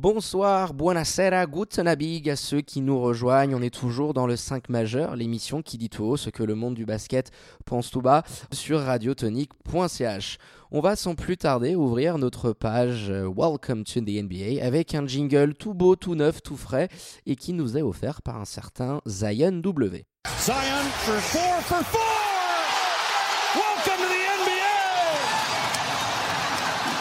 Bonsoir, buonasera, guten Abend à ceux qui nous rejoignent. On est toujours dans le 5 majeur, l'émission qui dit tout haut ce que le monde du basket pense tout bas sur radiotonique.ch. On va sans plus tarder ouvrir notre page euh, Welcome to the NBA avec un jingle tout beau, tout neuf, tout frais et qui nous est offert par un certain Zion W. Zion for four for four! Welcome to the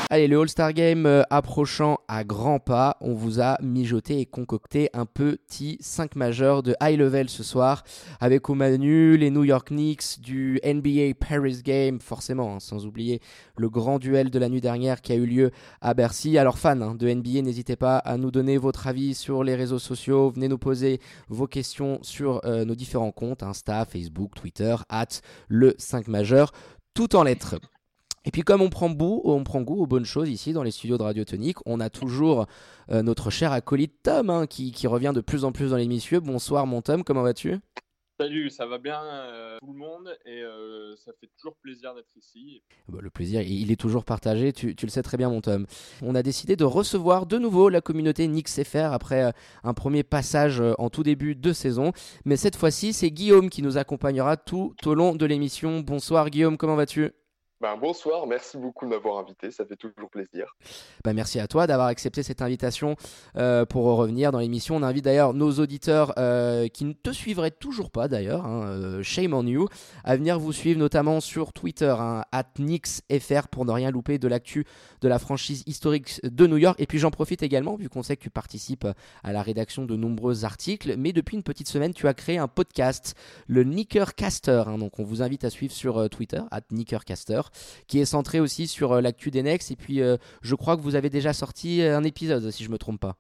Allez, le All-Star Game euh, approchant à grands pas, on vous a mijoté et concocté un petit 5 majeur de high level ce soir, avec au menu les New York Knicks, du NBA Paris Game, forcément, hein, sans oublier le grand duel de la nuit dernière qui a eu lieu à Bercy. Alors fans hein, de NBA, n'hésitez pas à nous donner votre avis sur les réseaux sociaux, venez nous poser vos questions sur euh, nos différents comptes, Insta, Facebook, Twitter, at le 5 majeur, tout en lettres. Et puis comme on prend, goût, on prend goût aux bonnes choses ici dans les studios de Radio Tonique, on a toujours euh, notre cher acolyte Tom hein, qui, revient de plus en plus dans l'émission. Bonsoir mon Tom, comment vas-tu? Salut, ça va bien euh, tout le monde et euh, ça fait toujours plaisir d'être ici. Bah, le plaisir, il est toujours partagé, tu, le sais très bien mon Tom. On a décidé de recevoir de nouveau la communauté Nix FR après un premier passage en tout début de saison. Mais cette fois-ci, c'est Guillaume qui nous accompagnera tout au long de l'émission. Bonsoir Guillaume, comment vas-tu? Ben, bonsoir, merci beaucoup de m'avoir invité, ça fait toujours plaisir. Ben, merci à toi d'avoir accepté cette invitation euh, pour revenir dans l'émission. On invite d'ailleurs nos auditeurs euh, qui ne te suivraient toujours pas d'ailleurs, hein, euh, shame on you, à venir vous suivre notamment sur Twitter, hein, @nixfr pour ne rien louper de l'actu de la franchise historique de New York. Et puis j'en profite également, vu qu'on sait que tu participes à la rédaction de nombreux articles, mais depuis une petite semaine, tu as créé un podcast, le Nickercaster. Hein, donc on vous invite à suivre sur Twitter, qui est centré aussi sur euh, l'actu des Nex. Et puis, euh, je crois que vous avez déjà sorti euh, un épisode, si je me trompe pas.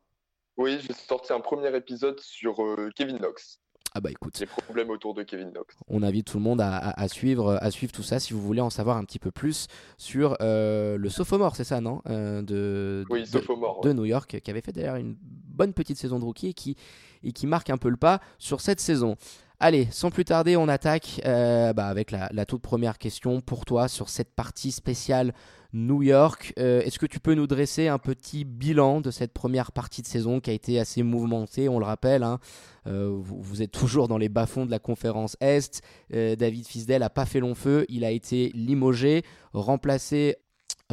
Oui, j'ai sorti un premier épisode sur Kevin Knox. Ah bah écoute. Les problèmes autour de Kevin Knox. On invite tout le monde à, suivre, à suivre tout ça si vous voulez en savoir un petit peu plus sur le sophomore, c'est ça, non de, Oui, sophomore. De, New York, qui avait fait d'ailleurs une bonne petite saison de rookie et qui, et qui marque un peu le pas sur cette saison. Allez, sans plus tarder, on attaque euh, bah, avec la, toute première question pour toi sur cette partie spéciale New York. Euh, est-ce que tu peux nous dresser un petit bilan de cette première partie de saison qui a été assez mouvementée, on le rappelle hein. euh, vous, êtes toujours dans les bas-fonds de la conférence Est. David Fisdell n'a pas fait long feu, il a été limogé, remplacé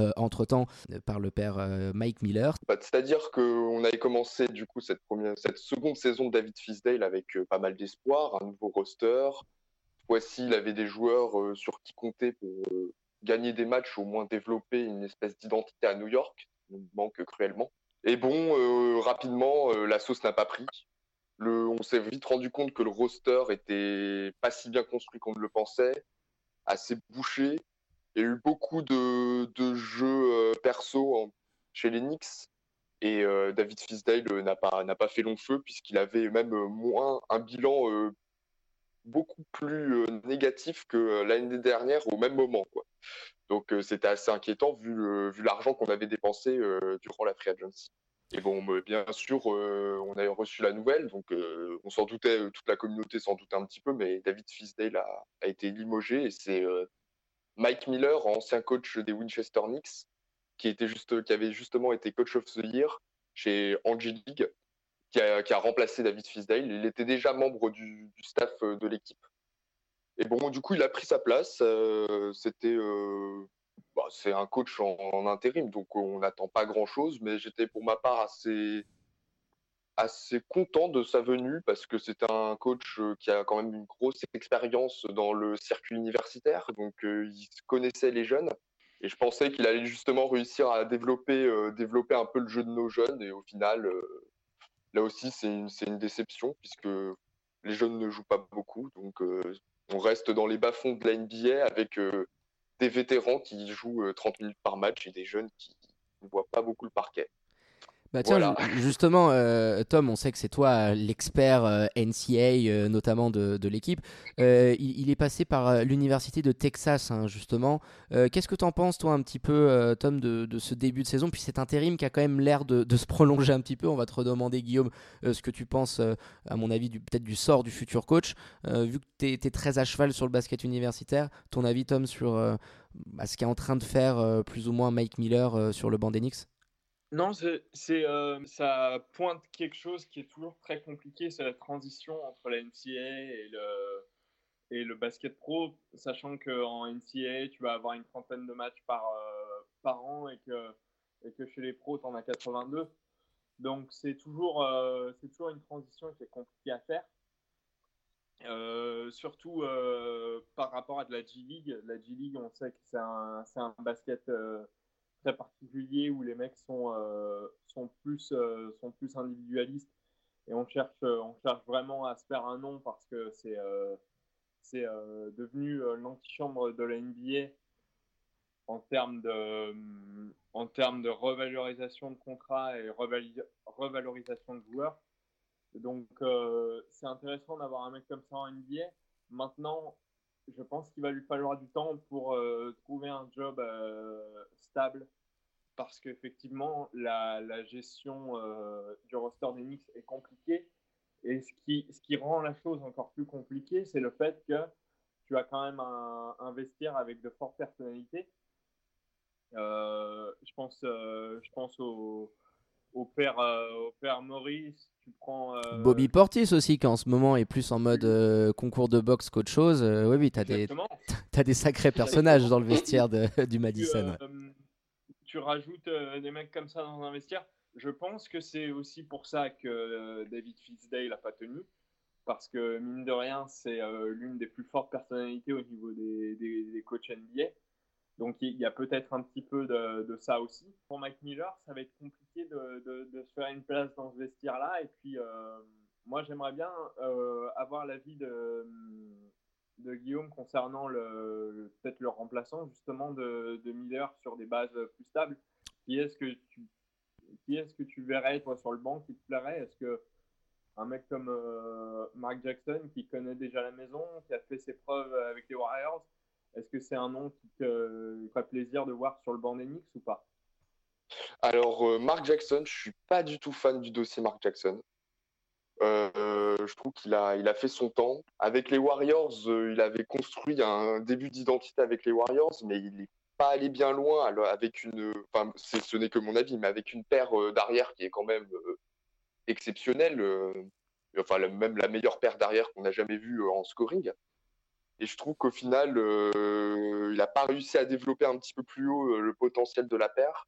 euh, entre-temps euh, par le père euh, Mike Miller. Bah, c'est-à-dire qu'on avait commencé du coup cette, seconde saison de David Fisdale avec pas mal d'espoir, un nouveau roster. Voici, il avait des joueurs sur qui compter pour gagner des matchs, au moins développer une espèce d'identité à New York, qui nous manque cruellement. Et bon, rapidement, la sauce n'a pas pris. On s'est vite rendu compte que le roster était pas si bien construit qu'on ne le pensait, assez bouché, il y a eu beaucoup de, jeux euh, perso chez les et euh, David Fisdale euh, n'a pas, fait long feu puisqu'il avait même moins un bilan beaucoup plus négatif que l'année dernière au même moment. Donc c'était assez inquiétant vu, vu l'argent qu'on avait dépensé durant la free agency. Et bon, bien sûr, on a reçu la nouvelle, donc on s'en doutait, toute la communauté s'en doutait un petit peu, mais David Fisdale a, a été limogé et c'est Mike Miller, ancien coach des Winchester Knicks, qui, était juste, avait justement été coach of the year chez Angie League, qui a, remplacé David Fisdale. Il était déjà membre du, staff euh, de l'équipe. Et bon, du coup, il a pris sa place. Euh, c'était, euh, bah, c'est un coach en, intérim, donc on n'attend pas grand-chose. Mais j'étais pour ma part assez, assez content de sa venue parce que c'est un coach euh, qui a quand même une grosse expérience dans le circuit universitaire, donc euh, il connaissait les jeunes. Et je pensais qu'il allait justement réussir à développer, euh, développer un peu le jeu de nos jeunes. Et au final, là aussi, c'est une, une, déception puisque les jeunes ne jouent pas beaucoup. Donc on reste dans les bas-fonds de la NBA avec des vétérans qui jouent 30 minutes par match et des jeunes qui ne voient pas beaucoup le parquet. Bah tiens, justement, euh, Tom, on sait que c'est toi l'expert euh, NCA, euh, notamment de, de l'équipe. Il, est passé par l'université de Texas, hein, justement. Qu'est-ce que tu en penses, toi, un petit peu, Tom, de, de, ce début de saison? Puis cet intérim qui a quand même l'air de, de, se prolonger un petit peu. On va te redemander, Guillaume, ce que tu penses, à mon avis, peut-être du sort du futur coach. vu que tu es, très à cheval sur le basket universitaire, ton avis, Tom, sur bah, ce qu'est en train de faire plus ou moins Mike Miller sur le banc d'Enix Non, c'est, euh, ça pointe quelque chose qui est toujours très compliqué, c'est la transition entre la NCA et le, et le basket pro, sachant qu'en NCA, tu vas avoir une trentaine de matchs par, euh, par an et que, et que chez les pros, tu en as 82. Donc, c'est toujours, euh, toujours une transition qui est compliquée à faire. surtout par rapport à de la G-League. La G-League, on sait que c'est un, un, basket très particulier où les mecs sont, euh, sont, plus, euh, sont plus individualistes et on cherche, euh, on cherche vraiment à se faire un nom parce que c'est c'est devenu l'antichambre de la NBA en termes de, en termes de revalorisation de contrats et revalorisation de joueurs. Donc, c'est intéressant d'avoir un mec comme ça en NBA. Maintenant, je pense qu'il va lui falloir du temps pour euh, trouver un job euh, stable parce qu'effectivement, la, gestion euh, du roster Knicks est compliquée. Et ce qui, ce qui rend la chose encore plus compliquée, c'est le fait que tu as quand même un, un vestiaire avec de fortes personnalités. je, pense, je pense au, au, père, au père Maurice, euh, Bobby Portis aussi, qui en ce moment est plus en mode euh, concours de boxe qu'autre chose. Euh, oui, oui, t'as des, as des sacrés personnages dans le vestiaire de, du Madison. Tu, rajoutes des mecs comme ça dans un vestiaire. Je pense que c'est aussi pour ça que David Fitzdale n'a pas tenu. Parce que, mine de rien, c'est l'une des plus fortes personnalités au niveau des, des, des coachs NBA. Donc il y a peut-être un petit peu de, ça aussi. Pour Mike Miller, ça va être compliqué de, se faire une place dans ce vestiaire-là. Et puis euh, moi, j'aimerais bien euh, avoir l'avis de, Guillaume concernant le, peut-être le remplaçant justement de, Miller sur des bases plus stables. Qui est-ce que tu qui est-ce que tu verrais toi sur le banc qui te plairait? Est-ce que un mec comme euh, Mark Jackson qui connaît déjà la maison, qui a fait ses preuves avec les Warriors, est-ce que c'est un nom qui te ferait plaisir de voir sur le banc des ou pas? Alors, euh, Mark Jackson, je suis pas du tout fan du dossier Mark Jackson. Euh, je trouve qu'il a, il a fait son temps. Avec les Warriors, euh, il avait construit un début d'identité avec les Warriors, mais il n'est pas allé bien loin avec une. Enfin, ce n'est que mon avis, mais avec une paire d'arrière qui est quand même exceptionnelle. enfin, même la meilleure paire d'arrière qu'on a jamais vue en scoring. Et je trouve qu'au final, euh, il n'a pas réussi à développer un petit peu plus haut euh, le potentiel de la paire,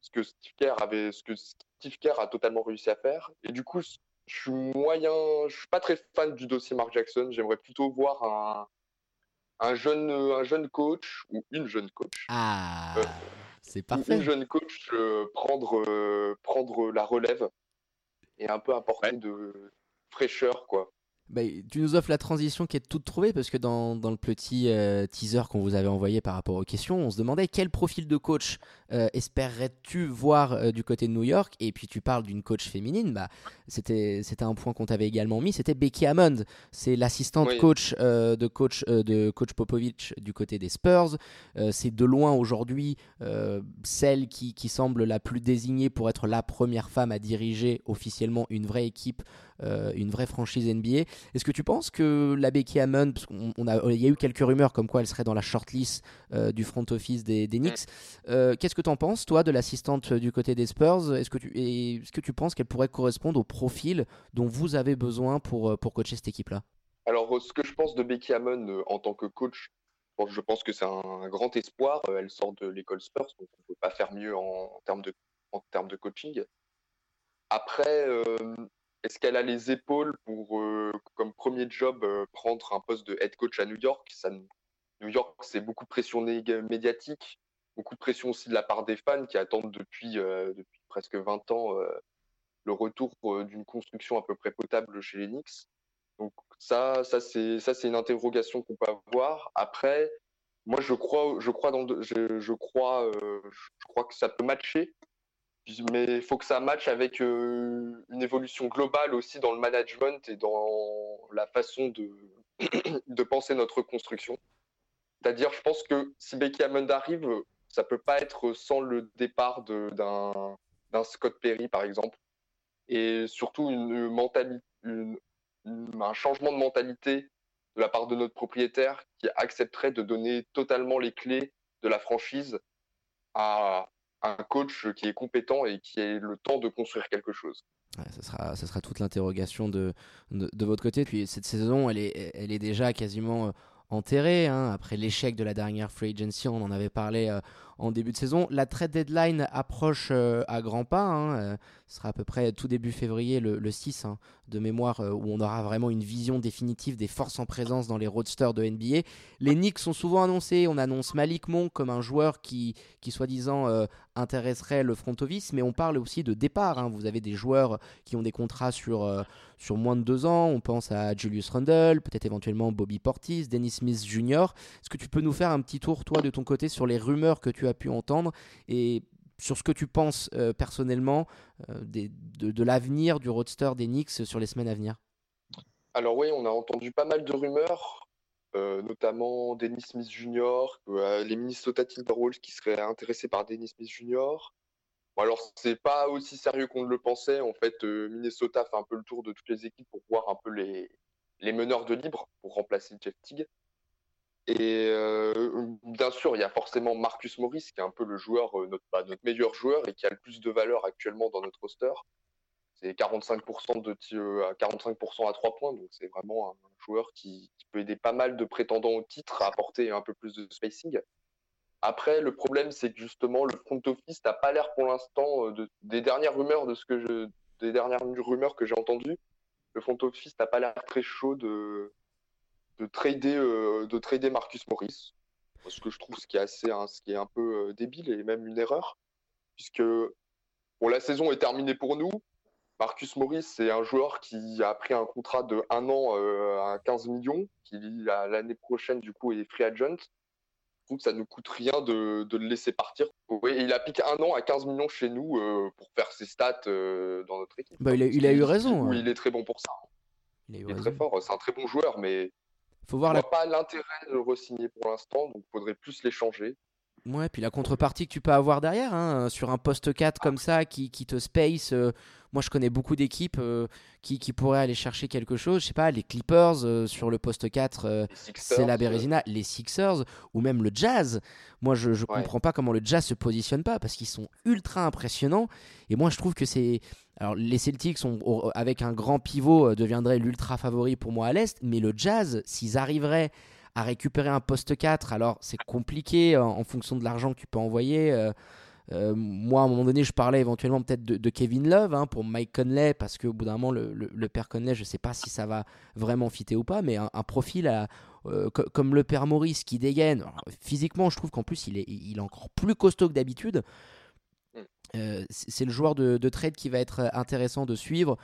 ce que Steve Kerr avait, ce que Steve Kerr a totalement réussi à faire. Et du coup, je suis moyen, je suis pas très fan du dossier Mark Jackson. J'aimerais plutôt voir un, un jeune, un jeune coach ou une jeune coach. Ah, euh, c'est parfait. Une jeune coach prendre, prendre la relève et un peu apporter de fraîcheur, quoi. Bah, tu nous offres la transition qui est toute trouvée parce que dans, dans le petit euh, teaser qu'on vous avait envoyé par rapport aux questions, on se demandait quel profil de coach euh, espérerais-tu voir euh, du côté de New York? Et puis tu parles d'une coach féminine, bah, c'était, un point qu'on t'avait également mis, c'était Becky Hammond. C'est l'assistante coach, de coach de coach Popovich du côté des Spurs. c'est de loin aujourd'hui celle qui, qui semble la plus désignée pour être la première femme à diriger officiellement une vraie équipe euh, une vraie franchise NBA. Est-ce que tu penses que la Becky Hammond, parce a, il y a eu quelques rumeurs comme quoi elle serait dans la shortlist euh, du front office des, Knicks, euh, qu'est-ce que tu en penses, toi, de l'assistante du côté des Spurs? Est-ce que tu, est-ce que tu penses qu'elle pourrait correspondre au profil dont vous avez besoin pour, pour coacher cette équipe-là? Alors, ce que je pense de Becky Hammond en tant que coach, je pense que c'est un, grand espoir. Elle sort de l'école Spurs, donc on ne peut pas faire mieux en, termes, de, en termes de coaching. Après, est-ce qu'elle a les épaules pour, euh, comme premier job, euh, prendre un poste de head coach à New York? New York, c'est beaucoup de pression médiatique, beaucoup de pression aussi de la part des fans qui attendent depuis, euh, presque 20 ans le retour d'une construction à peu près potable chez les Knicks. Donc ça, ça c'est une interrogation qu'on peut avoir. Après, moi je crois, je crois je crois, je crois que ça peut matcher mais il faut que ça matche avec euh, une évolution globale aussi dans le management et dans la façon de, de penser notre construction. C'est-à-dire, je pense que si Becky Hammond arrive, ça peut pas être sans le départ d'un Scott Perry, par exemple, et surtout une un changement de mentalité de la part de notre propriétaire qui accepterait de donner totalement les clés de la franchise à, un coach qui est compétent et qui ait le temps de construire quelque chose. ce, sera, sera toute l'interrogation de, de, votre côté. Puis cette saison, elle est, elle est déjà quasiment enterrée. Hein. Après l'échec de la dernière free agency, on en avait parlé en début de saison. La trade deadline approche à grands pas. Hein. ce sera à peu près tout début février, le, le 6 hein, de mémoire, où on aura vraiment une vision définitive des forces en présence dans les roadsters de NBA. Les Knicks sont souvent annoncés. On annonce Malik Monk comme un joueur qui, qui soi-disant, intéresserait le front office, mais on parle aussi de départ. Hein. Vous avez des joueurs qui ont des contrats sur, euh, sur moins de deux ans. On pense à Julius Randle, peut-être éventuellement Bobby Portis, Dennis Smith Jr. Est-ce que tu peux nous faire un petit tour, toi, de ton côté, sur les rumeurs que tu as pu entendre et sur ce que tu penses euh, personnellement euh, de, l'avenir du roadster des Knicks sur les semaines à venir? Alors oui, on a entendu pas mal de rumeurs. Euh, notamment Dennis Smith Jr., euh, les Minnesota Timberwolves qui seraient intéressés par Dennis Smith Jr. Bon, alors, c'est pas aussi sérieux qu'on le pensait. En fait, euh, Minnesota fait un peu le tour de toutes les équipes pour voir un peu les, les meneurs de libre pour remplacer Jeff Teague. Et bien sûr, il y a forcément Marcus Morris, qui est un peu le joueur, notre, bah, notre meilleur joueur et qui a le plus de valeur actuellement dans notre roster. C'est 45% de tir, à 45% à 3 points, donc c'est vraiment un joueur qui, peut aider pas mal de prétendants au titre à apporter un peu plus de spacing. Après, le problème, c'est que justement, le front office n'a pas l'air pour l'instant euh, des dernières rumeurs de ce que je, des dernières rumeurs que j'ai entendues. Le front office n'a pas l'air très chaud de de trader euh, de trader Marcus Morris, ce que je trouve ce qui est assez, hein, ce qui est un peu euh, débile et même une erreur, puisque bon, la saison est terminée pour nous. Marcus Morris, c'est un joueur qui a pris un contrat de un an euh, à 15 millions, qui l'année prochaine, du coup, est free agent. Je trouve que ça ne coûte rien de, le laisser partir. Oui, il a piqué un an à 15 millions chez nous euh, pour faire ses stats euh, dans notre équipe. Bah, il, a, eu raison. Il est très bon pour ça. Il, est très fort, c'est un très bon joueur, mais faut voir ne pas l'intérêt de le re-signer pour l'instant, donc il faudrait plus l'échanger. Ouais, puis la contrepartie que tu peux avoir derrière, hein, sur un poste 4 comme ça qui, qui te space. Euh, moi, je connais beaucoup d'équipes euh, qui, qui, pourraient aller chercher quelque chose. Je sais pas, les Clippers euh, sur le poste 4, c'est la Bérésina. Les Sixers ou même le Jazz. Moi, je ne comprends pas comment le Jazz se positionne pas parce qu'ils sont ultra impressionnants. Et moi, je trouve que c'est. Alors, les Celtics, sont, avec un grand pivot, deviendraient l'ultra favori pour moi à l'Est. Mais le Jazz, s'ils arriveraient à récupérer un poste 4. Alors, c'est compliqué euh, en, fonction de l'argent que tu peux envoyer. Euh, euh, moi, à un moment donné, je parlais éventuellement peut-être de, Kevin Love hein, pour Mike Conley, parce qu'au bout d'un moment, le, père Conley, je ne sais pas si ça va vraiment fitter ou pas, mais un, profil comme le père Maurice qui dégaine. physiquement, je trouve qu'en plus, il est, il est encore plus costaud que d'habitude. C'est le joueur de, trade qui va être intéressant de suivre.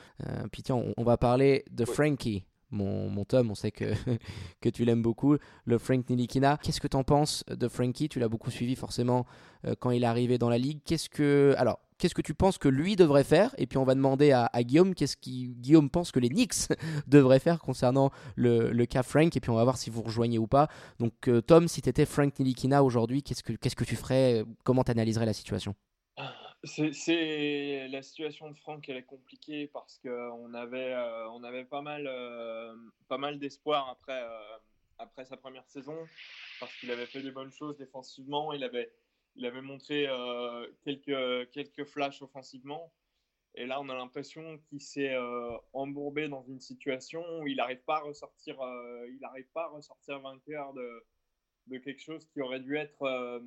puis tiens, on, va parler de Frankie mon, mon Tom, on sait que, que tu l'aimes beaucoup, le Frank Nilikina. Qu'est-ce que tu en penses de Frankie? Tu l'as beaucoup suivi forcément euh, quand il est arrivé dans la ligue. Qu'est-ce que alors qu'est-ce que tu penses que lui devrait faire? Et puis on va demander à, Guillaume qu'est-ce qui Guillaume pense que les Knicks devraient faire concernant le, le, cas Frank? Et puis on va voir si vous rejoignez ou pas. Donc euh, Tom, si tu étais Frank Nilikina aujourd'hui, qu'est-ce que qu'est-ce que tu ferais? Comment tu analyserais la situation? C'est la situation de Franck, elle est compliquée parce qu'on avait, euh, on avait pas mal, euh, pas mal d'espoir après, euh, après sa première saison parce qu'il avait fait des bonnes choses défensivement, il avait, il avait montré quelques, quelques flashs offensivement. Et là, on a l'impression qu'il s'est embourbé dans une situation où il n'arrive pas à ressortir, il n'arrive pas à ressortir vainqueur de, de quelque chose qui aurait dû être, euh,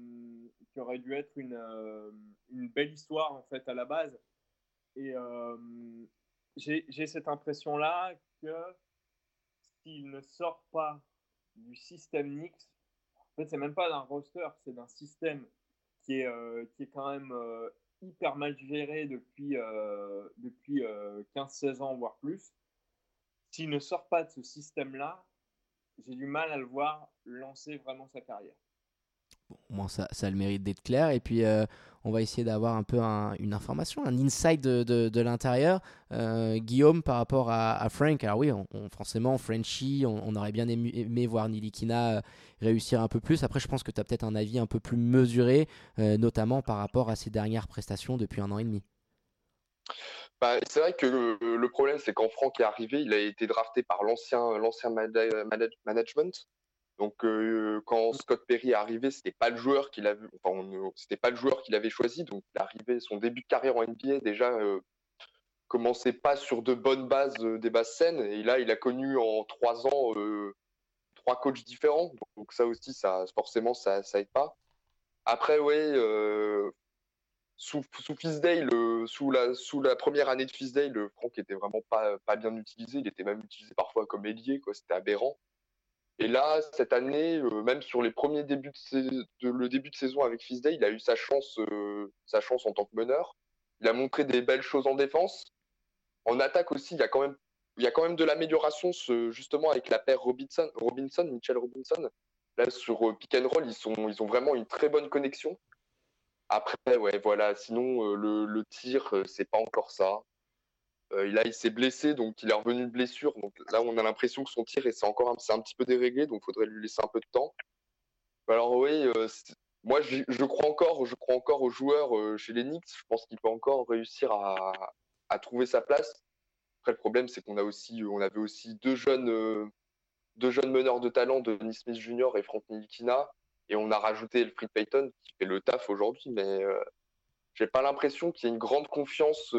qui aurait dû être une, euh, une, belle histoire en fait à la base. Et euh, j'ai cette impression-là que s'il ne sort pas du système Nix, en fait, c'est même pas d'un roster, c'est d'un système qui est, qui est quand même hyper mal géré depuis, depuis 15-16 ans, voire plus. S'il ne sort pas de ce système-là, j'ai du mal à le voir lancer vraiment sa carrière. Bon, moi, ça, ça a le mérite d'être clair. Et puis, euh, on va essayer d'avoir un peu une information, un insight de, l'intérieur. Euh, Guillaume, par rapport à, Frank, alors oui, on, forcément, Frenchy, on, aurait bien aimé, voir Nilikina euh, réussir un peu plus. Après, je pense que tu as peut-être un avis un peu plus mesuré, notamment par rapport à ses dernières prestations depuis un an et demi. Bah, c'est vrai que le, problème, c'est quand Franck est arrivé, il a été drafté par l'ancien l'ancien management. Donc euh, quand Scott Perry est arrivé, c'était pas le joueur qu'il avait, enfin, c'était pas le joueur qu'il avait choisi. Donc il son début de carrière en NBA déjà euh, commençait pas sur de bonnes bases, euh, des bases saines. Et là, il a connu en trois ans trois coachs différents. Donc ça aussi, ça forcément, ça, ça aide pas. Après, oui, sous, sous Fisdale, sous la, sous la première année de Fisdale, Franck était vraiment pas, pas bien utilisé. Il était même utilisé parfois comme ailier, quoi. C'était aberrant. Et là, cette année, euh, même sur les premiers débuts de, le début de saison avec Fisday, il a eu sa chance, euh, sa chance en tant que meneur. Il a montré des belles choses en défense. En attaque aussi, il y a quand même, il y a quand même de l'amélioration, justement avec la paire Robinson, Mitchell Robinson. Là, sur euh, pick roll, ils ils ont vraiment une très bonne connexion. Après, ouais, voilà. Sinon, le, le tir, c'est pas encore ça. Euh, là, il s'est blessé, donc il est revenu de blessure. Donc là, on a l'impression que son tir c'est encore un, un petit peu déréglé, donc il faudrait lui laisser un peu de temps. Alors oui, euh, moi je, crois encore, je crois encore aux joueurs euh, chez les Knicks. Je pense qu'il peut encore réussir à, trouver sa place. Après, le problème, c'est qu'on a aussi, on avait aussi deux jeunes, deux jeunes meneurs de talent, Denis Smith Jr. et Frank Nilikina, et on a rajouté Elfried Payton qui fait le taf aujourd'hui, mais j'ai pas l'impression qu'il y ait une grande confiance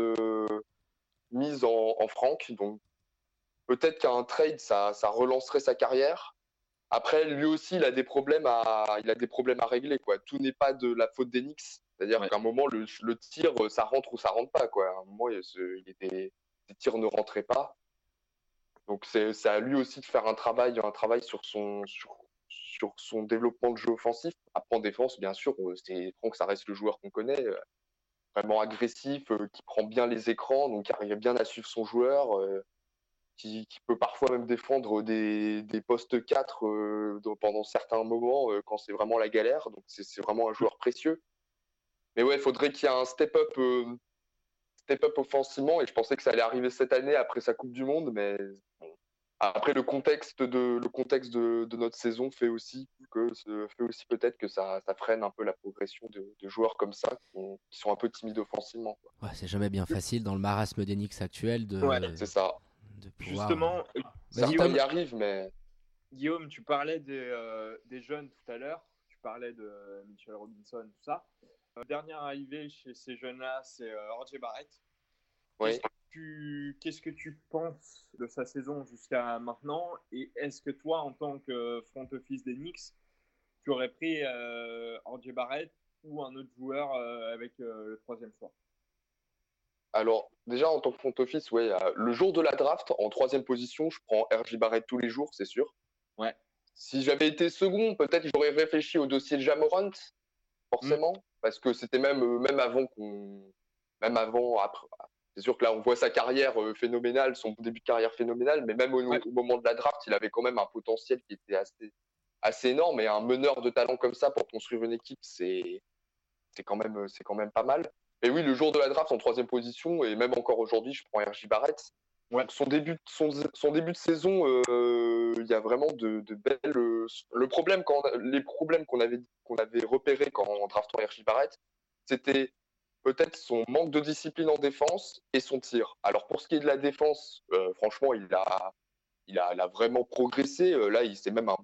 mise en, en franc. Donc peut-être qu'un trade, ça, ça relancerait sa carrière. Après, lui aussi, il a des problèmes à, il a des problèmes à régler. Quoi. Tout n'est pas de la faute d'Enix. C'est-à-dire qu'à un moment, le, le, tir, ça rentre ou ça rentre pas. Quoi. À un moment, il, il était, les tirs ne rentraient pas. Donc c'est à lui aussi de faire un travail, un travail sur son, sur, sur son développement de jeu offensif. Après en défense, bien sûr, c'est Franck, ça reste le joueur qu'on connaît vraiment agressif, euh, qui prend bien les écrans, donc qui arrive bien à suivre son joueur, euh, qui, peut parfois même défendre des, postes 4 euh, pendant certains moments quand c'est vraiment la galère. Donc c'est vraiment un joueur précieux. Mais ouais, il faudrait qu'il y ait un step-up step-up offensivement et je pensais que ça allait arriver cette année après sa Coupe du Monde, mais après, le contexte de, le contexte de, notre saison fait aussi que fait aussi peut-être que ça, ça, freine un peu la progression de, joueurs comme ça qui, sont un peu timides offensivement. Ouais, c'est jamais bien facile dans le marasme d'Enix actuel de. c'est ça. Justement, euh, certains y arrivent, mais. Guillaume, tu parlais des, euh, des jeunes tout à l'heure. Tu parlais de Michel Robinson, tout ça. Euh, dernière arrivée chez ces jeunes-là, c'est RJ Barrett. Oui qu'est-ce que tu penses de sa saison jusqu'à maintenant? Et est-ce que toi, en tant que front office des Knicks, tu aurais pris euh, Barrett ou un autre joueur euh, avec euh, le troisième choix? Alors, déjà, en tant que front office, ouais, le jour de la draft, en troisième position, je prends RJ Barrett tous les jours, c'est sûr. Ouais. Si j'avais été second, peut-être j'aurais réfléchi au dossier de Jamorant, forcément, mm. parce que c'était même, même avant qu'on. Même avant, après, c'est sûr que là, on voit sa carrière euh, phénoménale, son début de carrière phénoménal, mais même au, moment de la draft, il avait quand même un potentiel qui était assez, assez énorme. Et un meneur de talent comme ça pour construire une équipe, c'est quand, même, quand même pas mal. Et oui, le jour de la draft en troisième position, et même encore aujourd'hui, je prends RJ Barrett. Son, début, son, son, début de saison, euh, il y a vraiment de, de belles. le problème quand, les problèmes qu'on avait, qu'on avait repérés quand on draftant RJ Barrett, c'était peut-être son manque de discipline en défense et son tir. Alors pour ce qui est de la défense, euh, franchement, il a, il a, il a, vraiment progressé. Euh, là, il c'est même un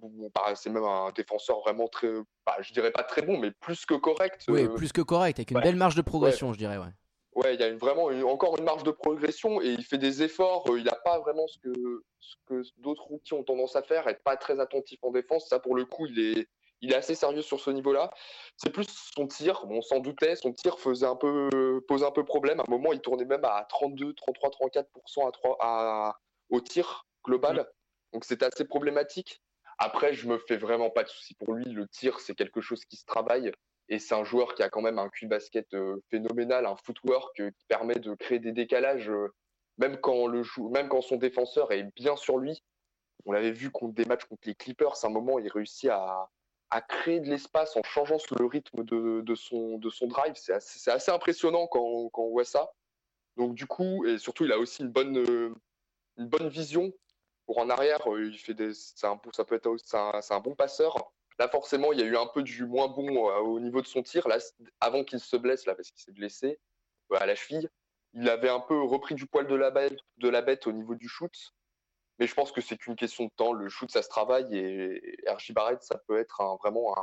c'est même un défenseur vraiment très, bah, je dirais pas très bon, mais plus que correct. Oui, euh, plus que correct, avec une belle marge de progression, je dirais. Ouais. Ouais, il y a vraiment encore une marge de progression et il fait des efforts. il n'a pas vraiment ce que, ce que d'autres routiers ont tendance à faire, être pas très attentif en défense. Ça, pour le coup, il est, il est assez sérieux sur ce niveau-là. C'est plus son tir, on s'en doutait, son tir faisait un peu, posait un peu problème. À un moment, il tournait même à 32, 33, 34% à 3, à, au tir global. Donc c'était assez problématique. Après, je me fais vraiment pas de soucis pour lui. Le tir, c'est quelque chose qui se travaille. Et c'est un joueur qui a quand même un cul basket euh, phénoménal, un footwork euh, qui permet de créer des décalages, euh, même, quand le même quand son défenseur est bien sur lui. On l'avait vu contre des matchs contre les Clippers, à un moment, il réussit à, à créer de l'espace en changeant le rythme de, son, drive. C'est assez, impressionnant quand, on voit ça. Donc du coup, et surtout, il a aussi une bonne, vision pour en arrière. Il fait des, ça peut être, c'est un, bon passeur. Là, forcément, il y a eu un peu du moins bon euh, au niveau de son tir. Avant qu'il se blesse, là, parce qu'il s'est blessé à la cheville, il avait un peu repris du poil de la bête, de la bête au niveau du shoot. Mais je pense que c'est qu'une question de temps. Le shoot, ça se travaille et RJ Barrett, ça peut être vraiment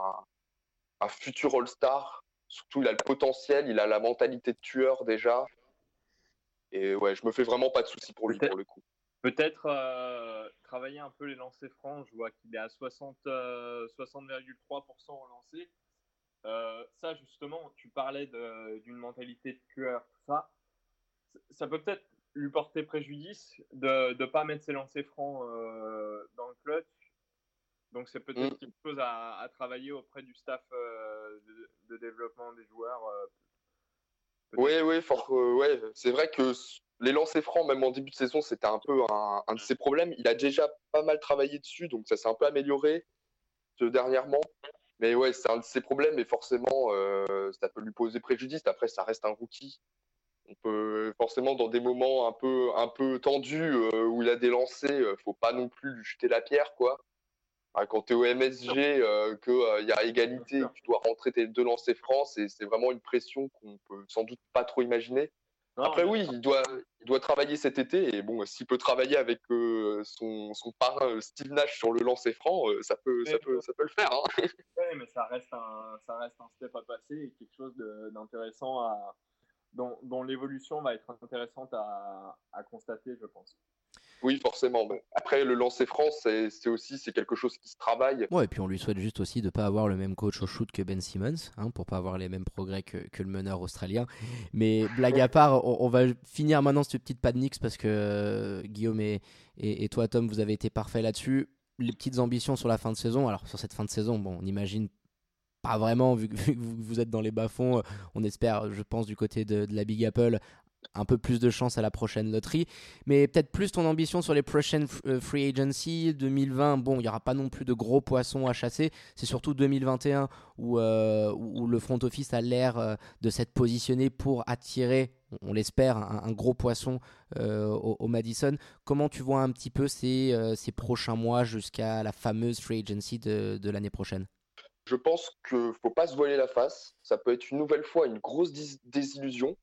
un, futur All-Star. Surtout, il a le potentiel, il a la mentalité de tueur déjà. Et ouais, je me fais vraiment pas de soucis pour lui pour le coup. Peut-être euh, travailler un peu les lancers francs. Je vois qu'il est à 60,3% euh, au lancer. Euh, ça, justement, tu parlais d'une mentalité de tueur, tout ça. Ça peut peut-être lui porter préjudice de ne pas mettre ses lancers francs dans le clutch. Donc, c'est peut-être mm. quelque chose à, travailler auprès du staff de, développement des joueurs. oui, oui, ouais. c'est vrai que les lancers francs, même en début de saison, c'était un peu un, de ses problèmes. Il a déjà pas mal travaillé dessus, donc ça s'est un peu amélioré dernièrement. Mais ouais, c'est un de ses problèmes et forcément, euh, ça peut lui poser préjudice. Après, ça reste un rookie. On peut forcément, dans des moments un peu, un peu tendus euh, où il a des lancers, euh, faut pas non plus lui jeter la pierre, quoi. quand tu es au MSG, qu'il y a égalité, que tu dois rentrer tes deux lancers francs, c'est vraiment une pression qu'on peut sans doute pas trop imaginer. Après, oui, il doit, il doit travailler cet été. Et bon, s'il peut travailler avec euh, son, son, parrain euh, Steve Nash sur le lancer franc, euh, ça, peut, ça, peut, ça peut le faire. Hein. oui, mais ça reste, un, ça reste un step à passer et quelque chose d'intéressant à, dont, dont l'évolution va être intéressante à, à constater, je pense. Oui, forcément. Après, le lancer franc, c'est aussi c'est quelque chose qui se travaille. Ouais, et puis on lui souhaite juste aussi de ne pas avoir le même coach au shoot que Ben Simmons, hein, pour pas avoir les mêmes progrès que, que le meneur australien. Mais blague à part, on, va finir maintenant cette petite Knicks parce que euh, Guillaume et, et, toi, Tom, vous avez été parfaits là-dessus. Les petites ambitions sur la fin de saison. Alors, sur cette fin de saison, bon, on imagine pas vraiment, vu que, vous êtes dans les bas-fonds, on espère, je pense, du côté de, la Big Apple, un peu plus de chance à la prochaine loterie. Mais peut-être plus ton ambition sur les prochaines euh, free agency 2020. Bon, il n'y aura pas non plus de gros poissons à chasser. C'est surtout 2021 où, euh, où le front office a l'air euh, de s'être positionné pour attirer, on l'espère, un, gros poisson au, Madison. Comment tu vois un petit peu ces, prochains mois jusqu'à la fameuse free agency de l'année prochaine? Je pense qu'il faut pas se voiler la face. Ça peut être une nouvelle fois une grosse désillusion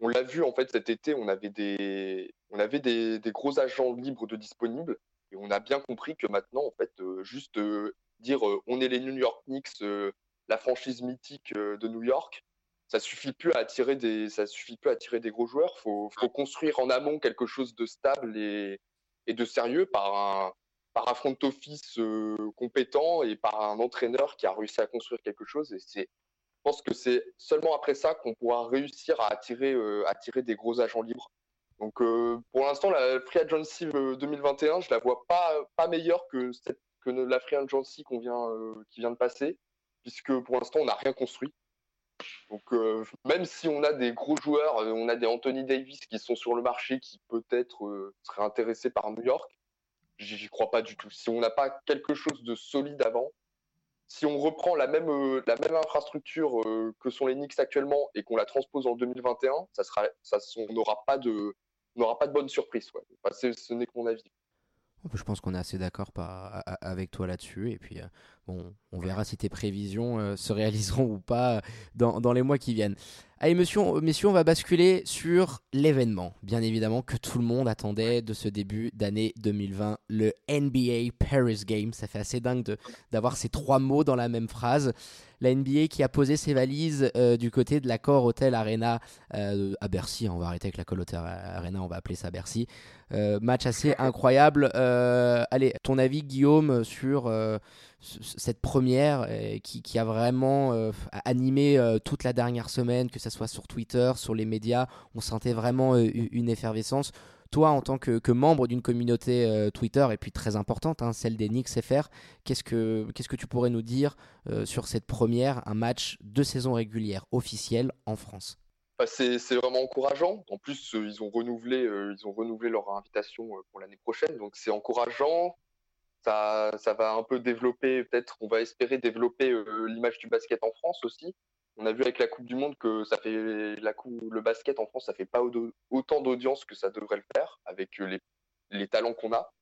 on l'a vu en fait cet été, on avait des, on avait des, gros agents libres de disponibles et on a bien compris que maintenant en fait euh, juste euh, dire euh, on est les New York Knicks, la franchise mythique de New York, ça suffit plus à attirer des, ça suffit plus à attirer des gros joueurs. Faut, faut construire en amont quelque chose de stable et, et de sérieux par un, par un front office compétent et par un entraîneur qui a réussi à construire quelque chose. Et c'est je pense que c'est seulement après ça qu'on pourra réussir à attirer, euh, attirer des gros agents libres. Donc euh, pour l'instant, la Free Agency 2021, euh, je la vois pas, pas meilleure que, que la Free Agency qu'on vient, qui vient de passer, puisque pour l'instant, on n'a rien construit. Donc même si on a des gros joueurs, on a des Anthony Davis qui sont sur le marché, qui peut-être seraient intéressés par New York, j'y crois pas du tout. Si on n'a pas quelque chose de solide avant, si on reprend la même, euh, infrastructure euh, que sont les Knicks actuellement et qu'on la transpose en 2021, ça sera, ça, on n'aura pas de, pas de ce n'est que mon avis. Je pense qu'on est assez d'accord avec toi là-dessus. Et puis, euh, bon, on verra si tes prévisions se réaliseront ou pas dans, dans les mois qui viennent. Allez, messieurs, messieurs, on va basculer sur l'événement, bien évidemment, que tout le monde attendait de ce début d'année 2020, le NBA Paris Game. Ça fait assez dingue d'avoir ces trois mots dans la même phrase. La NBA qui a posé ses valises euh, du côté de l'accord Hotel Arena euh, à Bercy. On va arrêter avec l'accord Hotel Arena, on va appeler ça Bercy. Euh, match assez incroyable. allez, ton avis, Guillaume, sur cette première euh, qui, a vraiment euh, animé euh, toute la dernière semaine, que ce soit sur Twitter, sur les médias, on sentait vraiment une effervescence. Toi, en tant que, membre d'une communauté Twitter, et puis très importante, hein, celle des Knicks FR, qu'est-ce que, que tu pourrais nous dire sur cette première, un match de saison régulière officiel en France? Bah, c'est, vraiment encourageant. En plus, ils ont renouvelé, ils ont renouvelé leur invitation pour l'année prochaine, donc c'est encourageant ça, va un peu développer, peut-être, on va espérer développer euh, l'image du basket en France aussi. On a vu avec la Coupe du Monde que ça fait la coupe, le basket en France, ça fait pas autant d'audience que ça devrait le faire avec les, les talents qu'on a.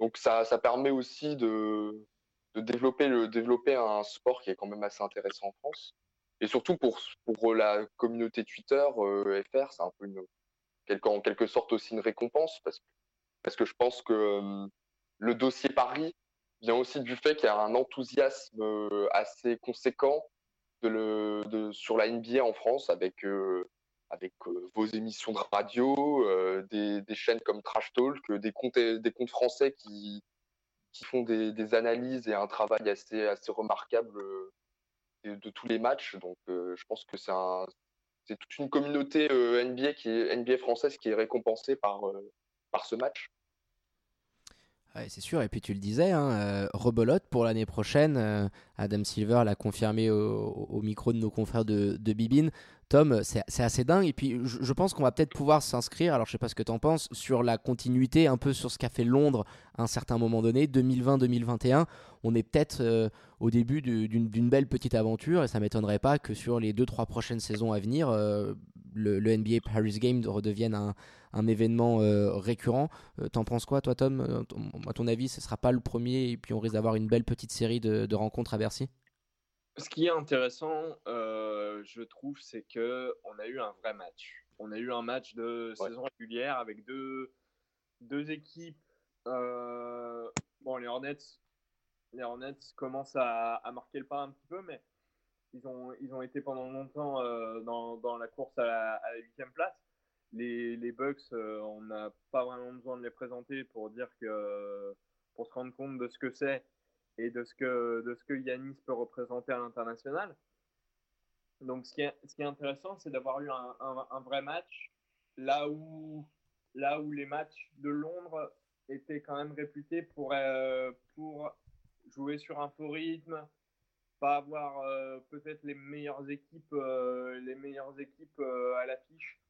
Donc ça, ça permet aussi de, de développer, le, développer un sport qui est quand même assez intéressant en France. Et surtout pour, pour la communauté Twitter, euh, FR, c'est un peu une, en quelque sorte aussi une récompense parce que parce que je pense que le dossier Paris vient aussi du fait qu'il y a un enthousiasme assez conséquent sur la NBA en France avec, avec vos émissions de radio, des, chaînes comme Trash Talk, des comptes, des français qui, font des, analyses et un travail assez, assez remarquable de, tous les matchs. Donc je pense que c'est un, toute une communauté NBA qui NBA française qui est récompensée par ce match c'est sûr, et puis tu le disais, hein, euh, pour l'année prochaine. Euh, Adam Silver l'a confirmé au, micro de nos confrères de, de Bibine. Tom, c'est assez dingue. Et puis, je, pense qu'on va peut-être pouvoir s'inscrire, alors je sais pas ce que tu en penses, sur la continuité, un peu sur ce qu'a fait Londres à un certain moment donné, 2020-2021. On est peut-être euh, au début d'une belle petite aventure et ça m'étonnerait pas que sur les 2-3 prochaines saisons à venir, euh, le, NBA Paris Game redevienne un, un événement euh, récurrent. T'en penses quoi, toi, Tom? À ton avis, ce sera pas le premier et puis on risque d'avoir une belle petite série de, de rencontres à Bercy? Ce qui est intéressant, euh, je trouve, c'est que on a eu un vrai match. On a eu un match de saison régulière avec deux, deux équipes. Euh, bon, les Hornets, les Hornets commencent à, marquer le pas un petit peu, mais ils ont, ils ont été pendant longtemps euh, dans, dans, la course à la huitième place. Les, les Bucks, on n'a pas vraiment besoin de les présenter pour dire que pour se rendre compte de ce que c'est et de ce que, de ce que Yanis peut représenter à l'international. Donc, ce qui est, ce qui est intéressant, c'est d'avoir eu un, un, vrai match là où, là où les matchs de Londres étaient quand même réputés pour, euh, pour jouer sur un faux rythme, pas avoir euh, peut-être les meilleures équipes, euh, les meilleures équipes à l'affiche.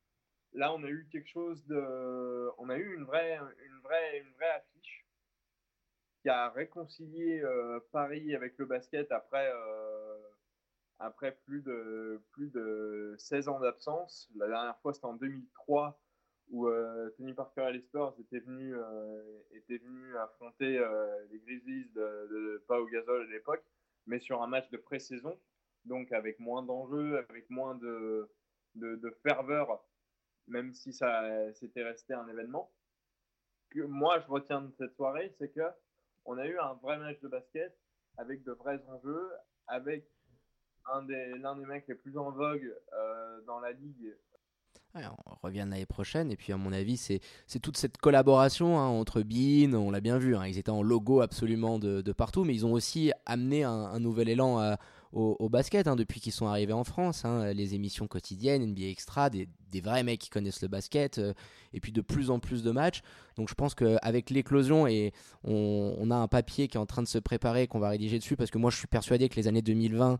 Là, on a eu quelque chose de, on a eu une vraie, une vraie, une vraie affiche qui a réconcilié euh, Paris avec le basket après, euh, après plus, de, plus de 16 ans d'absence. La dernière fois, c'était en 2003 où euh, Tony Parker et les Spurs étaient venus, affronter les Grizzlies de, de Pau Gasol à l'époque, mais sur un match de pré-saison, donc avec moins d'enjeux, avec moins de, de, ferveur, même si ça s'était resté un événement. Que moi, je retiens de cette soirée, c'est que on a eu un vrai match de basket avec de vrais enjeux, avec l'un des, des mecs les plus en vogue euh, dans la ligue. On revient l'année prochaine et puis à mon avis c'est toute cette collaboration hein, entre Bean, on l'a bien vu, hein, ils étaient en logo absolument de, partout, mais ils ont aussi amené un, nouvel élan à, au, basket hein, depuis qu'ils sont arrivés en France. Hein, les émissions quotidiennes, NBA Extra, des, vrais mecs qui connaissent le basket, euh, et puis de plus en plus de matchs. Donc je pense qu'avec l'éclosion, et on, a un papier qui est en train de se préparer, qu'on va rédiger dessus, parce que moi je suis persuadé que les années 2020 euh,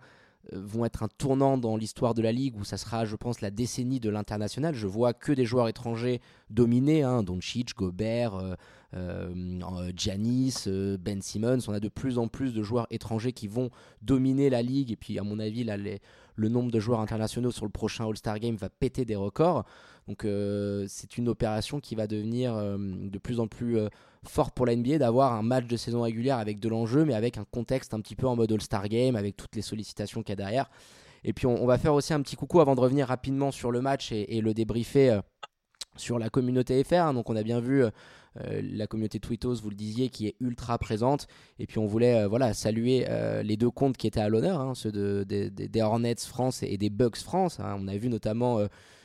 vont être un tournant dans l'histoire de la ligue où ça sera, je pense, la décennie de l'international. Je vois que des joueurs étrangers dominés, hein, Doncic, Gobert, euh, euh, Giannis, Ben Simmons. On a de plus en plus de joueurs étrangers qui vont dominer la ligue. Et puis, à mon avis, le nombre de joueurs internationaux sur le prochain All-Star Game va péter des records. Donc, c'est une opération qui va devenir de plus en plus fort pour la NBA d'avoir un match de saison régulière avec de l'enjeu, mais avec un contexte un petit peu en mode All-Star Game, avec toutes les sollicitations qu'il y a derrière. Et puis on, va faire aussi un petit coucou avant de revenir rapidement sur le match et, le débriefer euh, sur la communauté FR. Donc on a bien vu euh, la communauté Twittos, vous le disiez, qui est ultra présente. Et puis on voulait euh, voilà saluer les deux comptes qui étaient à l'honneur, hein, ceux de, des Hornets France et, des Bucks France. Hein. On a vu notamment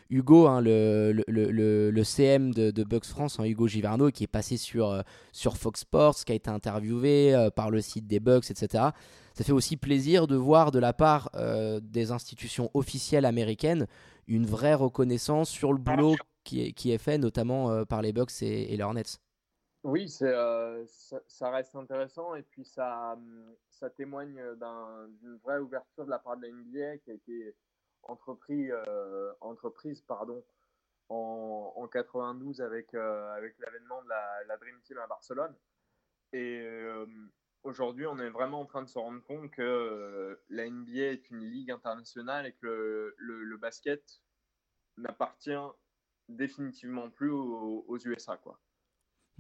Hugo, hein, le, le, le, CM de, de Bucks France, hein, Hugo Giverno, qui est passé sur, euh, sur Fox Sports, qui a été interviewé euh, par le site des Bucks, etc. Ça fait aussi plaisir de voir de la part euh, des institutions officielles américaines une vraie reconnaissance sur le boulot qui est, qui est fait, notamment par les Bucks et, et les Hornets. Oui, ça, ça, reste intéressant et puis ça, ça témoigne d'une vraie ouverture de la part de la NBA qui a été entrepris, euh, entreprise pardon, en, en 92 avec, euh, avec l'avènement de la, Dream Team à Barcelone. Et euh, aujourd'hui, on est vraiment en train de se rendre compte que la NBA est une ligue internationale et que le, basket n'appartient définitivement plus aux, USA. Quoi.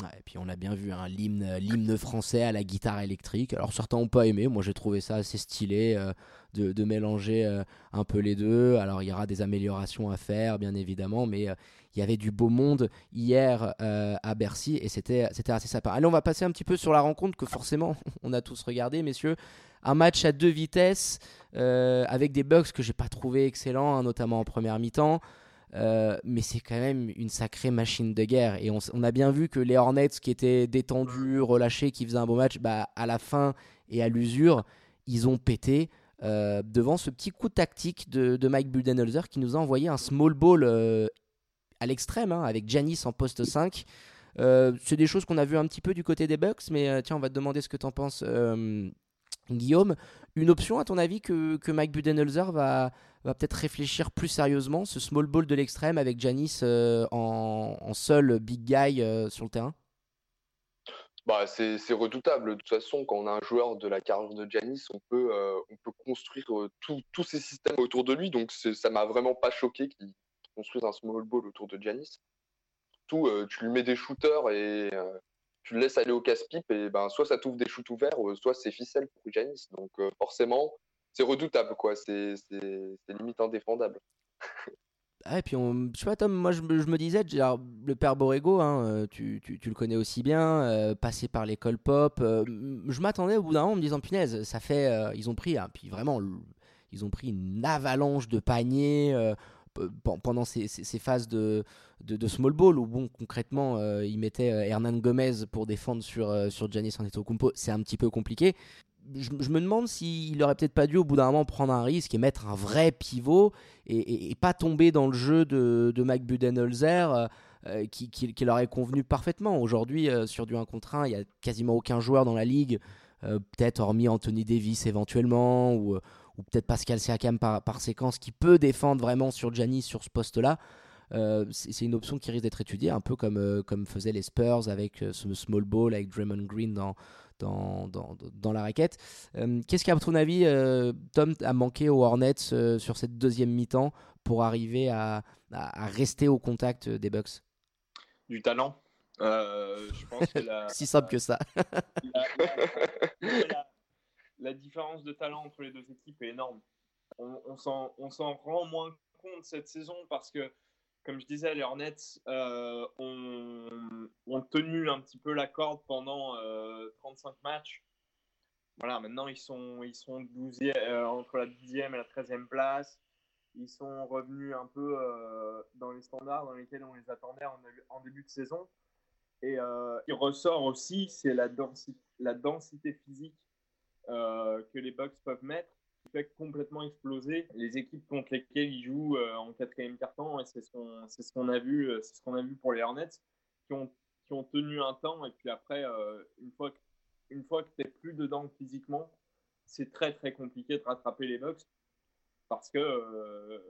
Et puis on a bien vu hein, l'hymne français à la guitare électrique. Alors certains n'ont pas aimé, moi j'ai trouvé ça assez stylé euh, de, mélanger euh, un peu les deux. Alors il y aura des améliorations à faire bien évidemment, mais euh, il y avait du beau monde hier à Bercy et c'était assez sympa. Allez on va passer un petit peu sur la rencontre que forcément on a tous regardé messieurs. Un match à deux vitesses avec des bugs que j'ai pas trouvé excellents, hein, notamment en première mi-temps. Euh, mais c'est quand même une sacrée machine de guerre. Et on, a bien vu que les Hornets, qui étaient détendus, relâchés, qui faisaient un beau match, bah, à la fin et à l'usure, ils ont pété euh, devant ce petit coup tactique de, Mike Budenholzer qui nous a envoyé un small ball euh, à l'extrême, hein, avec Janis en poste 5. c'est des choses qu'on a vu un petit peu du côté des Bucks, mais tiens, on va te demander ce que tu en penses, Guillaume. Une option, à ton avis, que, que Mike Budenholzer va, va peut-être réfléchir plus sérieusement ce small ball de l'extrême avec Janis euh, en, seul big guy euh, sur le terrain? Bah, c'est redoutable. De toute façon, quand on a un joueur de la carrière de Janis, on peut, euh, on peut construire tous ces systèmes autour de lui. Donc ça m'a vraiment pas choqué qu'il construise un small ball autour de Janis. Tout, tu lui mets des shooters et tu le laisses aller au casse-pipe et ben soit ça t'ouvre des shoots ouverts, soit c'est ficelle pour Janis. Donc forcément, c'est redoutable, quoi. C'est limite indéfendable. Ah, et puis, on, je Tom, moi je, me disais, genre, le père Borrego, hein, euh, tu, tu, tu, le connais aussi bien, euh, passé par l'école pop. Euh, je m'attendais au bout d'un moment en me disant, punaise, ça fait. ils ont pris, hein, puis vraiment, ils ont pris une avalanche de paniers pendant ces, phases de, de, small ball où bon concrètement ils mettaient Hernan Gomez pour défendre sur, sur Giannis Antetokounmpo c'est un petit peu compliqué je, me demande s'il aurait peut-être pas dû au bout d'un moment prendre un risque et mettre un vrai pivot et, pas tomber dans le jeu de, de Mike Budenholzer euh, euh, qui, leur est convenu parfaitement. Aujourd'hui, euh, sur du 1 contre 1, il y a quasiment aucun joueur dans la ligue, peut-être hormis Anthony Davis éventuellement, ou, peut-être Pascal Siakam par, par, séquence, qui peut défendre vraiment sur Giannis sur ce poste-là. c'est une option qui risque d'être étudiée, un peu comme, comme faisaient les Spurs avec ce small ball, avec Draymond Green dans, dans, dans, dans la raquette. Euh, qu'est-ce qui, à ton avis, euh, Tom, a manqué aux Hornets euh, sur cette deuxième mi-temps pour arriver à, à, rester au contact des Bucks? Du talent. je pense que la, si simple que ça. la, différence de talent entre les deux équipes est énorme. On, on s'en rend moins compte cette saison parce que comme je disais, les Hornets euh, ont, tenu un petit peu la corde pendant 35 euh, matchs. Voilà, maintenant ils sont, ils sont 12 euh, entre la 10e et la 13e place. Ils sont revenus un peu dans les standards dans lesquels on les attendait en, début de saison. Et il ressort aussi, c'est la la densité physique que les Bucks peuvent mettre fait complètement exploser les équipes contre lesquelles ils jouent euh, en quatrième carton. Et c'est ce qu'on ce qu'on a vu, euh, c'est ce qu'on a vu pour les Hornets qui ont qui ont tenu un temps et puis après euh, une fois que une fois que t'es plus dedans physiquement, c'est très très compliqué de rattraper les Bucks parce que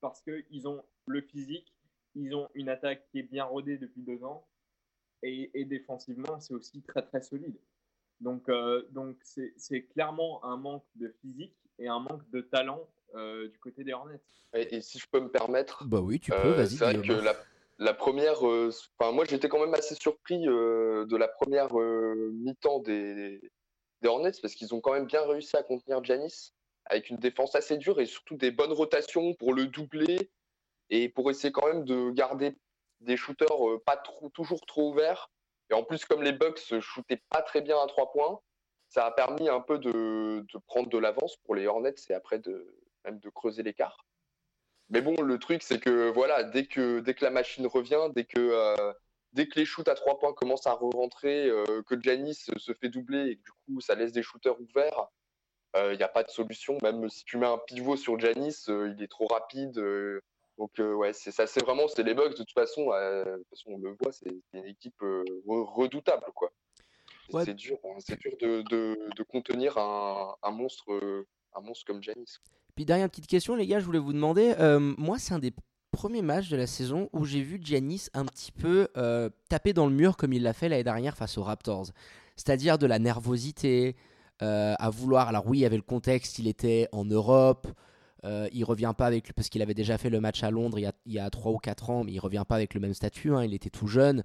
parce que ils ont le physique, ils ont une attaque qui est bien rodée depuis deux ans et, et défensivement c'est aussi très très solide. Donc donc c'est clairement un manque de physique et un manque de talent euh, du côté des Hornets. Et, si je peux me permettre, bah oui, tu peux, euh, C'est vrai que la, la première, euh, enfin moi j'étais quand même assez surpris de la première mi-temps des, des Hornets parce qu'ils ont quand même bien réussi à contenir Janis avec une défense assez dure et surtout des bonnes rotations pour le doubler et pour essayer quand même de garder des shooters pas trop, toujours trop ouverts. Et en plus, comme les Bucks shootaient pas très bien à trois points, ça a permis un peu de, prendre de l'avance pour les Hornets et après de, même de creuser l'écart. Mais bon, le truc, c'est que voilà, dès que, dès que la machine revient, dès que, euh, dès que les shoots à trois points commencent à re-rentrer, euh, que Janis se fait doubler et que du coup ça laisse des shooters ouverts, il euh, n'y a pas de solution. Même si tu mets un pivot sur Janis, il est trop rapide. donc ouais, c'est ça, c'est vraiment, c'est les bugs de toute façon. de toute façon, on le voit, c'est une équipe redoutable quoi. C'est dur, hein. c'est dur de, de, contenir un, un, monstre, un monstre comme Janis. Puis dernière petite question, les gars, je voulais vous demander, euh, moi c'est un des premiers matchs de la saison où j'ai vu Giannis un petit peu euh, taper dans le mur comme il l'a fait l'année dernière face aux Raptors. C'est-à-dire de la nervosité, euh, à vouloir. Alors oui, il y avait le contexte, il était en Europe. Euh, il revient pas avec parce qu'il avait déjà fait le match à Londres il y, a, il y a 3 ou 4 ans, mais il revient pas avec le même statut. Hein, il était tout jeune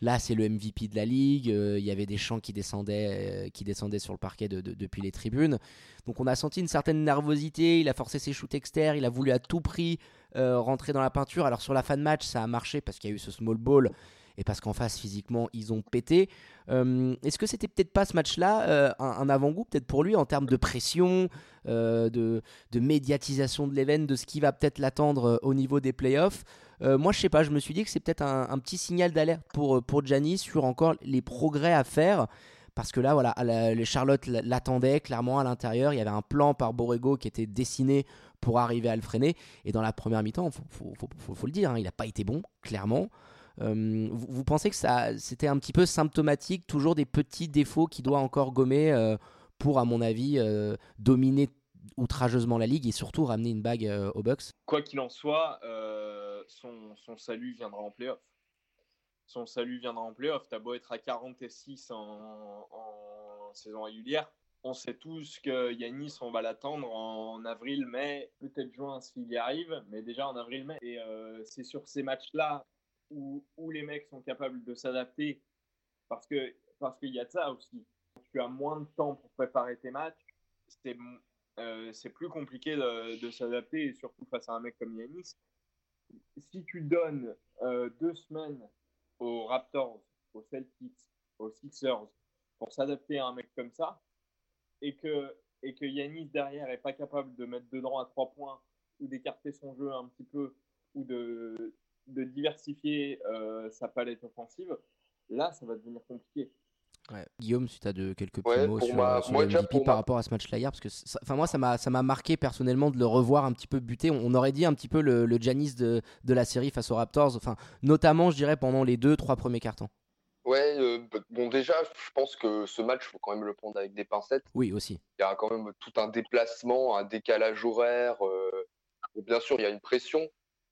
là c'est le MVP de la ligue. Il y avait des chants qui descendaient, qui descendaient sur le parquet depuis les tribunes. Donc on a senti une certaine nervosité. Il a forcé ses shoots externes. Il a voulu à tout prix rentrer dans la peinture. Alors sur la fin de match, ça a marché parce qu'il y a eu ce small ball et parce qu'en face physiquement ils ont pété. Euh, est-ce que c'était peut-être pas ce match-là euh, un, avant-goût peut-être pour lui en termes de pression, euh, de, médiatisation de l'événement, de ce qui va peut-être l'attendre au niveau des playoffs? Moi je sais pas, je me suis dit que c'est peut-être un, petit signal d'alerte pour, pour Gianni sur encore les progrès à faire. Parce que là, voilà, les Charlotte l'attendait clairement à l'intérieur. Il y avait un plan par Borrego qui était dessiné pour arriver à le freiner. Et dans la première mi-temps, il faut, le dire, hein, il n'a pas été bon, clairement. Euh, vous, pensez que ça, c'était un petit peu symptomatique, toujours des petits défauts qu'il doit encore gommer euh, pour, à mon avis, euh, dominer outrageusement la ligue et surtout ramener une bague au Bucks Quoi qu'il en soit, son, son, salut viendra en playoff. Son salut viendra en playoff. T'as beau être à 46 en, en saison régulière, on sait tous que Yanis, on va l'attendre en avril, mai, peut-être juin s'il y arrive, mais déjà en avril, mai. Et c'est sur ces matchs-là où, les mecs sont capables de s'adapter parce que parce qu'il y a de ça aussi. Tu as moins de temps pour préparer tes matchs, c'est euh, plus compliqué de, s'adapter, et surtout face à un mec comme Yanis. Si tu donnes euh, deux semaines aux Raptors, aux Celtics, aux Sixers pour s'adapter à un mec comme ça, et que, et que Yanis derrière est pas capable de mettre dedans à trois points ou d'écarter son jeu un petit peu ou de, de diversifier euh, sa palette offensive, là, ça va devenir compliqué. Guillaume, si tu as de quelques petits mots sur, le MVP par rapport à ce match-là hier, parce que enfin moi ça m'a ça m'a marqué personnellement de le revoir un petit peu buter. On, aurait dit un petit peu le, le Janis de, de, la série face aux Raptors, enfin notamment je dirais pendant les deux trois premiers cartons. Ouais, euh, bon déjà je pense que ce match faut quand même le prendre avec des pincettes. Oui aussi. Il y a quand même tout un déplacement, un décalage horaire. Euh, bien sûr il y a une pression,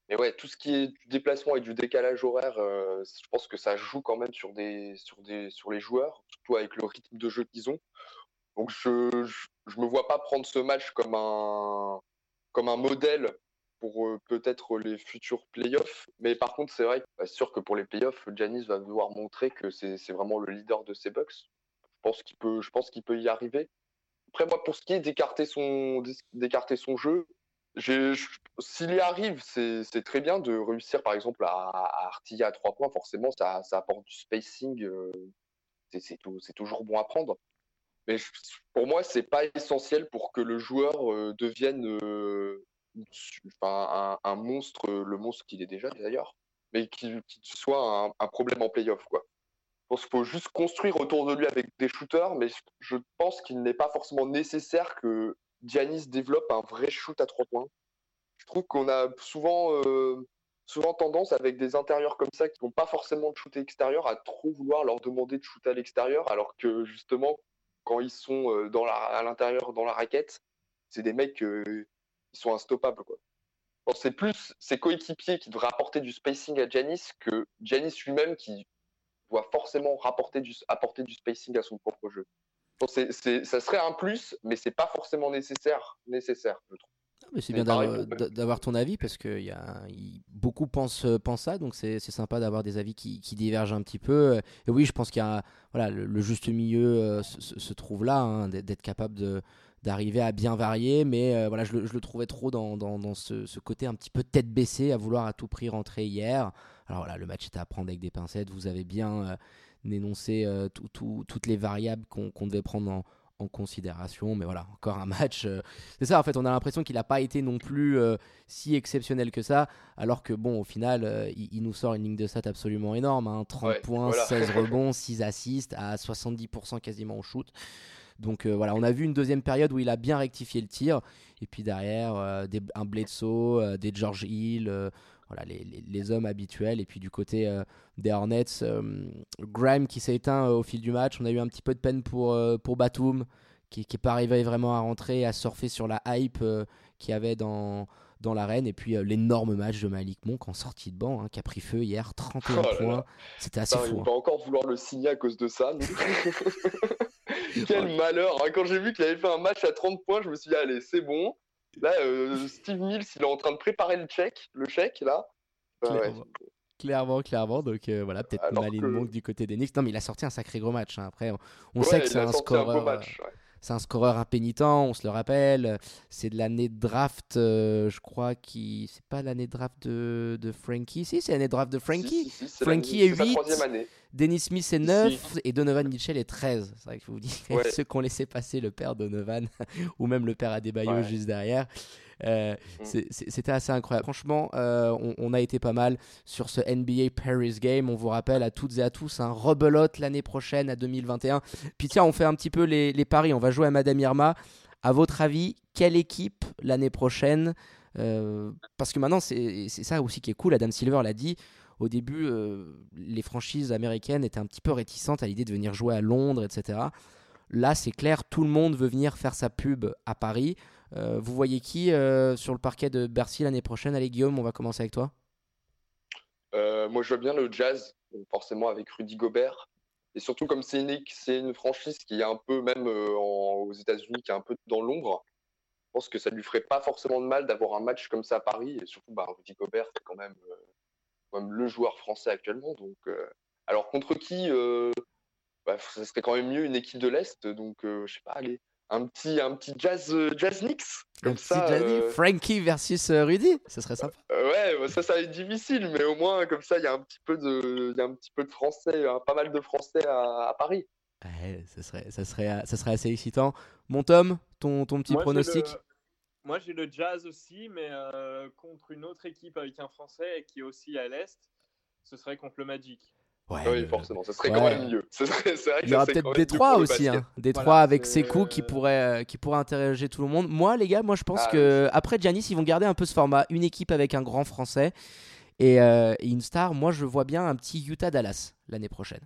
mais ouais, tout ce qui est du déplacement et du décalage horaire, euh, je pense que ça joue quand même sur, des, sur, des, sur les joueurs, surtout avec le rythme de jeu qu'ils ont. Donc je ne me vois pas prendre ce match comme un, comme un modèle pour euh, peut-être les futurs playoffs. Mais par contre, c'est vrai, bah, sûr que pour les playoffs, Janis va devoir montrer que c'est vraiment le leader de ces Bucks. Je pense qu'il peut, je pense qu'il peut y arriver. Après, moi, pour ce qui est d'écarter son, d'écarter son jeu, s'il y arrive, c'est très bien de réussir, par exemple, à, artiller à trois points. Forcément, ça, apporte du spacing. Euh, c'est toujours bon à prendre. Mais pour moi, c'est pas essentiel pour que le joueur euh, devienne euh, un, monstre, le monstre qu'il est déjà d'ailleurs, mais qu'il soit un, problème en playoff. Je pense qu'il faut juste construire autour de lui avec des shooters, mais je pense qu'il n'est pas forcément nécessaire que Giannis développe un vrai shoot à trois points. Je trouve qu'on a souvent, euh, souvent tendance avec des intérieurs comme ça qui n'ont pas forcément de shoot extérieur à trop vouloir leur demander de shoot à l'extérieur, alors que justement, quand ils sont euh, à l'intérieur, dans la raquette, c'est des mecs euh, qui sont instoppables. C'est plus ses coéquipiers qui devraient apporter du spacing à Giannis que Giannis lui-même qui doit forcément apporter du spacing à son propre jeu ça serait un plus, mais c'est pas forcément nécessaire, nécessaire je trouve. mais c'est bien d'avoir ton avis parce que y a, beaucoup pensent, pensent ça, donc c'est sympa d'avoir des avis qui, qui, divergent un petit peu. Et oui, je pense qu'il y a voilà, le, juste milieu euh, se, trouve là, hein, d'être capable de d'arriver à bien varier, mais euh, voilà, je le, je le, trouvais trop dans, dans, dans ce, ce, côté un petit peu tête baissée à vouloir à tout prix rentrer hier. Alors voilà, le match était à prendre avec des pincettes, vous avez bien euh, d'énoncer euh, toutes les variables qu'on devait prendre en, considération. Mais voilà, encore un match. Euh, c'est ça, en fait, on a l'impression qu'il n'a pas été non plus euh, si exceptionnel que ça. Alors que, bon, au final, il, nous sort une ligne de stats absolument énorme 30 hein. points, 16 rebonds, 6 assists, à 70% quasiment au shoot. Donc voilà, on a vu une deuxième période où il a bien rectifié le tir. Et puis derrière, des, un Bledsoe, des George Hill voilà, les, les, hommes habituels. Et puis du côté euh, des Hornets, euh, Grime qui s'est éteint euh, au fil du match. On a eu un petit peu de peine pour, pour Batum, qui n'est pas arrivé vraiment à rentrer, à surfer sur la hype qu'il y avait dans, dans l'arène. Et puis l'énorme match de Malik Monk en sortie de banc, hein, qui a pris feu hier, 31 points. C'était assez fou. On va hein. encore vouloir le signer à cause de ça. Quel malheur hein. Quand j'ai vu qu'il avait fait un match à 30 points, je me suis dit, allez, c'est bon. Là, euh, Steve Mills, il est en train de préparer le check, le chèque, là. Clairement, clairement. Donc euh, voilà, peut-être Malin que- Monk du côté des Knicks. Non, mais il a sorti un sacré gros match. hein. Après, on, on Ouais, sait que c'est un sorti un match, ouais. C'est un scoreur impénitent, on se le rappelle. C'est de l'année de draft, euh, je crois, qui. C'est pas l'année de draft de, de Frankie? Si, c'est l'année de draft de Frankie. Si, si, si, c'est Frankie la- est c'est sa huit. troisième année. Dennis Smith est 9 et Donovan Mitchell est 13. C'est vrai que je vous dis, Ouais. ceux qui ont laissé passer le père Donovan ou même le père Adebayo Ouais. juste derrière. Euh, Mm. C'était assez incroyable. Franchement, euh, on, on a été pas mal sur ce NBA Paris Game. On vous rappelle à toutes et à tous un rebelote l'année prochaine à 2021. Puis tiens, on fait un petit peu les, les paris. On va jouer à Madame Irma. À votre avis, quelle équipe l'année prochaine Euh, Parce que maintenant, c'est c'est ça aussi qui est cool. Adam Silver l'a dit au début, euh, les franchises américaines étaient un petit peu réticentes à l'idée de venir jouer à Londres, etc. Là, c'est clair, tout le monde veut venir faire sa pub à Paris. Euh, vous voyez qui euh, sur le parquet de Bercy l'année prochaine? Allez, Guillaume, on va commencer avec toi. Euh, moi, je vois bien le Jazz, forcément avec Rudy Gobert. Et surtout, comme c'est une, franchise qui est un peu, même aux États-Unis, qui est un peu dans l'ombre, je pense que ça lui ferait pas forcément de mal d'avoir un match comme ça à Paris. Et surtout, bah, Rudy Gobert, c'est quand même, le joueur français actuellement. Donc, alors, contre qui bah, Ça serait quand même mieux une équipe de l'Est. Donc, je sais pas, allez, un petit, un petit Jazz, euh, jazz Knicks. Comme Un petit ça. Gianni, euh, Frankie versus euh, Rudy, ce serait sympa. euh, ouais, bah, ça, ça va être difficile, mais au moins, comme ça, il y a un petit peu de, y a un petit peu de français, hein, pas mal de français à, à Paris. Ouais, ça, serait, ça, serait, ça serait assez excitant. Mon Tom, ton, ton petit Moi, pronostic le- Moi, j'ai le Jazz aussi, mais euh, contre une autre équipe avec un Français qui est aussi à l'Est, ce serait contre le Magic. Ouais, oui, euh, forcément, ça serait ouais. quand même mieux. Ce serait- c'est vrai que Il y aura peut-être Détroit aussi, hein. Détroit Voilà, avec c'est- Sekou qui pourrait, euh, qui pourrait interroger tout le monde. Moi, les gars, moi je pense Ah, que après Giannis, ils vont garder un peu ce format, une équipe avec un grand français et, euh, et une star. Moi, je vois bien un petit Utah Dallas l'année prochaine.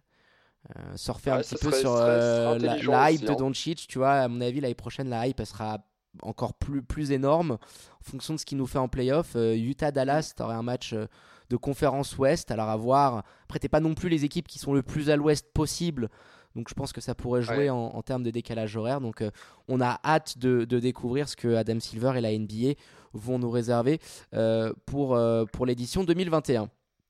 Euh, surfer un petit peu serait- sur euh, la, hype aussi, de hein. Doncic, tu vois. À mon avis, l'année prochaine, la hype elle sera encore plus, plus énorme en fonction de ce qu'il nous fait en playoff. Euh, Utah-Dallas, tu aurais un match euh, de conférence ouest. Alors à voir. Après, t'es pas non plus les équipes qui sont le plus à l'ouest possible. Donc je pense que ça pourrait jouer Ouais. en, en termes de décalage horaire. Donc euh, on a hâte de, de découvrir ce que Adam Silver et la NBA vont nous réserver euh, pour, euh, pour l'édition 2021.